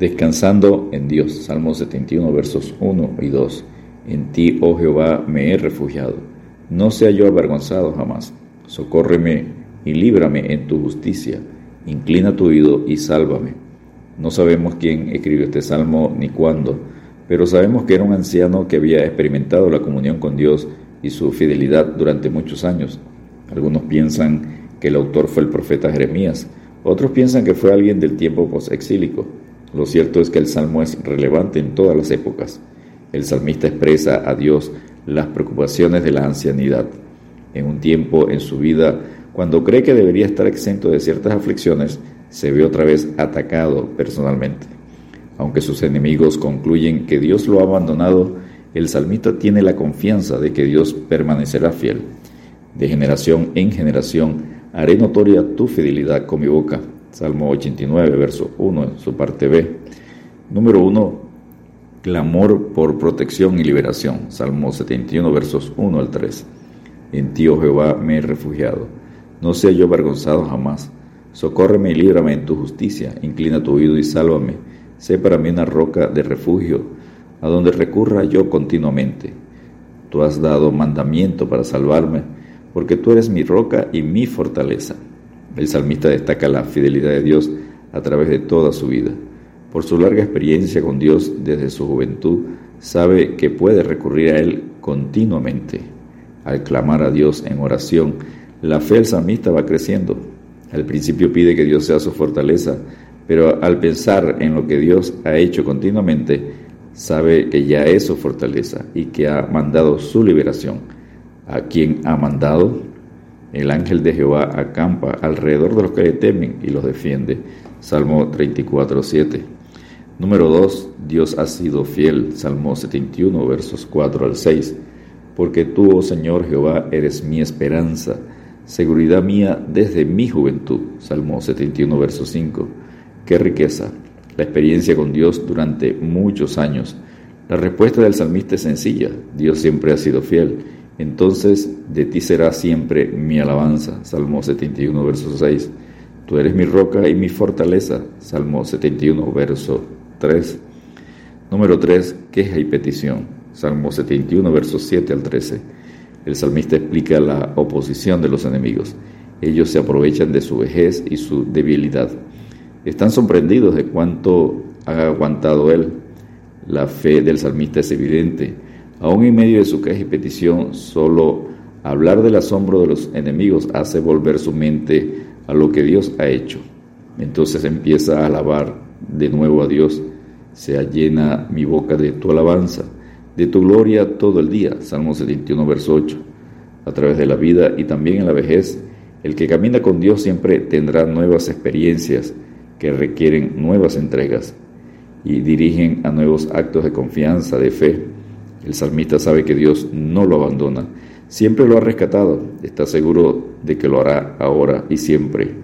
Descansando en Dios. Salmo 71, versos 1 y 2. En ti, oh Jehová, me he refugiado. No sea yo avergonzado jamás. Socórreme y líbrame en tu justicia. Inclina tu oído y sálvame. No sabemos quién escribió este salmo ni cuándo, pero sabemos que era un anciano que había experimentado la comunión con Dios y su fidelidad durante muchos años. Algunos piensan que el autor fue el profeta Jeremías, otros piensan que fue alguien del tiempo posexílico. Lo cierto es que el salmo es relevante en todas las épocas. El salmista expresa a Dios las preocupaciones de la ancianidad. En un tiempo en su vida, cuando cree que debería estar exento de ciertas aflicciones, se ve otra vez atacado personalmente. Aunque sus enemigos concluyen que Dios lo ha abandonado, el salmista tiene la confianza de que Dios permanecerá fiel. De generación en generación haré notoria tu fidelidad con mi boca. Salmo 89, verso 1, en su parte B. Número 1, clamor por protección y liberación. Salmo 71, versos 1 al 3. En ti, oh Jehová, me he refugiado. No sea yo avergonzado jamás. Socórreme y líbrame en tu justicia. Inclina tu oído y sálvame. Sé para mí una roca de refugio, a donde recurra yo continuamente. Tú has dado mandamiento para salvarme, porque tú eres mi roca y mi fortaleza. El salmista destaca la fidelidad de Dios a través de toda su vida. Por su larga experiencia con Dios desde su juventud, sabe que puede recurrir a Él continuamente. Al clamar a Dios en oración, la fe del salmista va creciendo. Al principio pide que Dios sea su fortaleza, pero al pensar en lo que Dios ha hecho continuamente, sabe que ya es su fortaleza y que ha mandado su liberación. ¿A quien ha mandado? El ángel de Jehová acampa alrededor de los que le temen y los defiende. Salmo 34, 7. Número 2. Dios ha sido fiel. Salmo 71, versos 4 al 6. Porque tú, oh Señor Jehová, eres mi esperanza, seguridad mía desde mi juventud. Salmo 71, verso 5. Qué riqueza. La experiencia con Dios durante muchos años. La respuesta del salmista es sencilla. Dios siempre ha sido fiel entonces de ti será siempre mi alabanza. Salmo 71, verso 6. Tú eres mi roca y mi fortaleza. Salmo 71, verso 3. Número 3. Queja y petición. Salmo 71, versos 7 al 13. El salmista explica la oposición de los enemigos. Ellos se aprovechan de su vejez y su debilidad. Están sorprendidos de cuánto ha aguantado él. La fe del salmista es evidente Aún en medio de su queja y petición, solo hablar del asombro de los enemigos hace volver su mente a lo que Dios ha hecho. Entonces empieza a alabar de nuevo a Dios. Sea llena mi boca de tu alabanza, de tu gloria todo el día. Salmo 71, verso 8. A través de la vida y también en la vejez, el que camina con Dios siempre tendrá nuevas experiencias que requieren nuevas entregas y dirigen a nuevos actos de confianza, de fe el salmista sabe que Dios no lo abandona, siempre lo ha rescatado, está seguro de que lo hará ahora y siempre.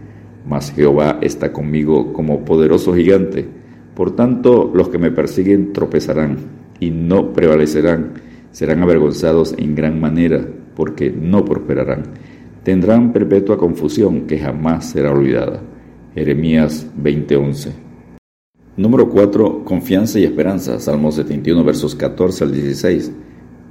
Mas Jehová está conmigo como poderoso gigante. Por tanto, los que me persiguen tropezarán y no prevalecerán, serán avergonzados en gran manera, porque no prosperarán. Tendrán perpetua confusión que jamás será olvidada. Jeremías 20:11 Número 4. Confianza y esperanza. Salmo 71, versos 14 al 16.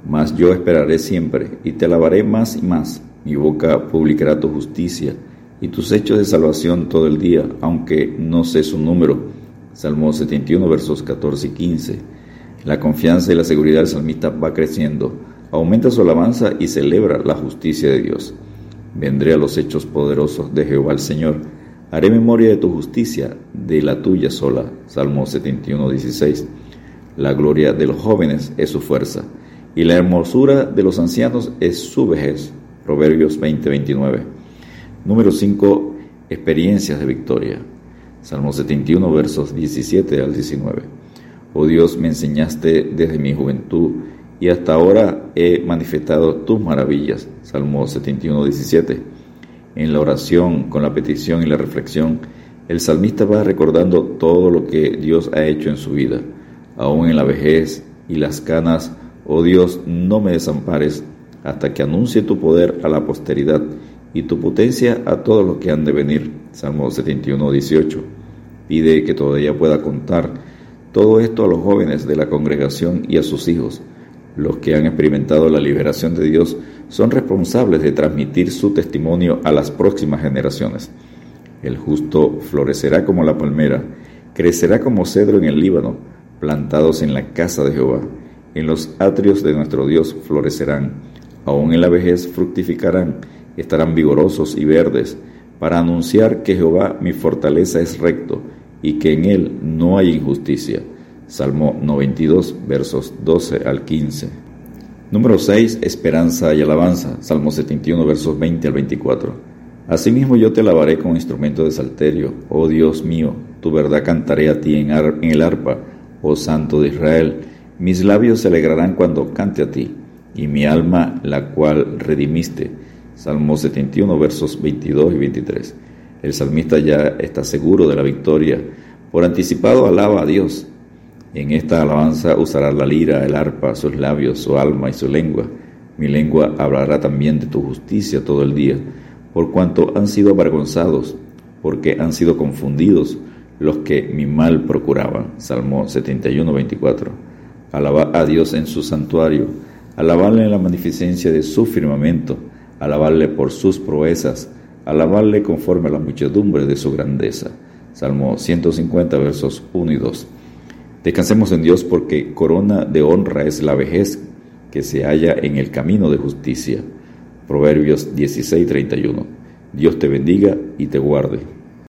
Mas yo esperaré siempre y te alabaré más y más. Mi boca publicará tu justicia y tus hechos de salvación todo el día, aunque no sé su número. Salmo 71, versos 14 y 15. La confianza y la seguridad del salmista va creciendo. Aumenta su alabanza y celebra la justicia de Dios. Vendré a los hechos poderosos de Jehová el Señor Haré memoria de tu justicia, de la tuya sola. Salmo 71, 16. La gloria de los jóvenes es su fuerza, y la hermosura de los ancianos es su vejez. Proverbios 20, 29. Número 5. Experiencias de victoria. Salmo 71, versos 17 al 19. Oh Dios, me enseñaste desde mi juventud y hasta ahora he manifestado tus maravillas. Salmo 71, 17 en la oración, con la petición y la reflexión, el salmista va recordando todo lo que Dios ha hecho en su vida, aún en la vejez y las canas. Oh Dios, no me desampares hasta que anuncie tu poder a la posteridad y tu potencia a todos los que han de venir. Salmo 71, 18. Pide que todavía pueda contar Todo esto a los jóvenes de la congregación y a sus hijos. Los que han experimentado la liberación de Dios son responsables de transmitir su testimonio a las próximas generaciones. El justo florecerá como la palmera, crecerá como cedro en el Líbano, plantados en la casa de Jehová. En los atrios de nuestro Dios florecerán, aún en la vejez fructificarán, estarán vigorosos y verdes, para anunciar que Jehová mi fortaleza es recto y que en él no hay injusticia. Salmo 92, versos 12 al 15. Número 6. Esperanza y alabanza. Salmo 71, versos 20 al 24. Asimismo yo te alabaré con instrumento de salterio, oh Dios mío, tu verdad cantaré a ti en, en el arpa, oh Santo de Israel. Mis labios se alegrarán cuando cante a ti, y mi alma la cual redimiste. Salmo 71, versos 22 y 23. El salmista ya está seguro de la victoria. Por anticipado alaba a Dios. En esta alabanza usará la lira, el arpa, sus labios, su alma y su lengua. Mi lengua hablará también de tu justicia todo el día, por cuanto han sido avergonzados, porque han sido confundidos los que mi mal procuraban. Salmo 71, 24. Alaba a Dios en su santuario, alabarle en la magnificencia de su firmamento, alabarle por sus proezas, alabarle conforme a la muchedumbre de su grandeza. Salmo 150, versos 1 y 2. Descansemos en Dios porque corona de honra es la vejez que se halla en el camino de justicia. Proverbios 16, 31. Dios te bendiga y te guarde.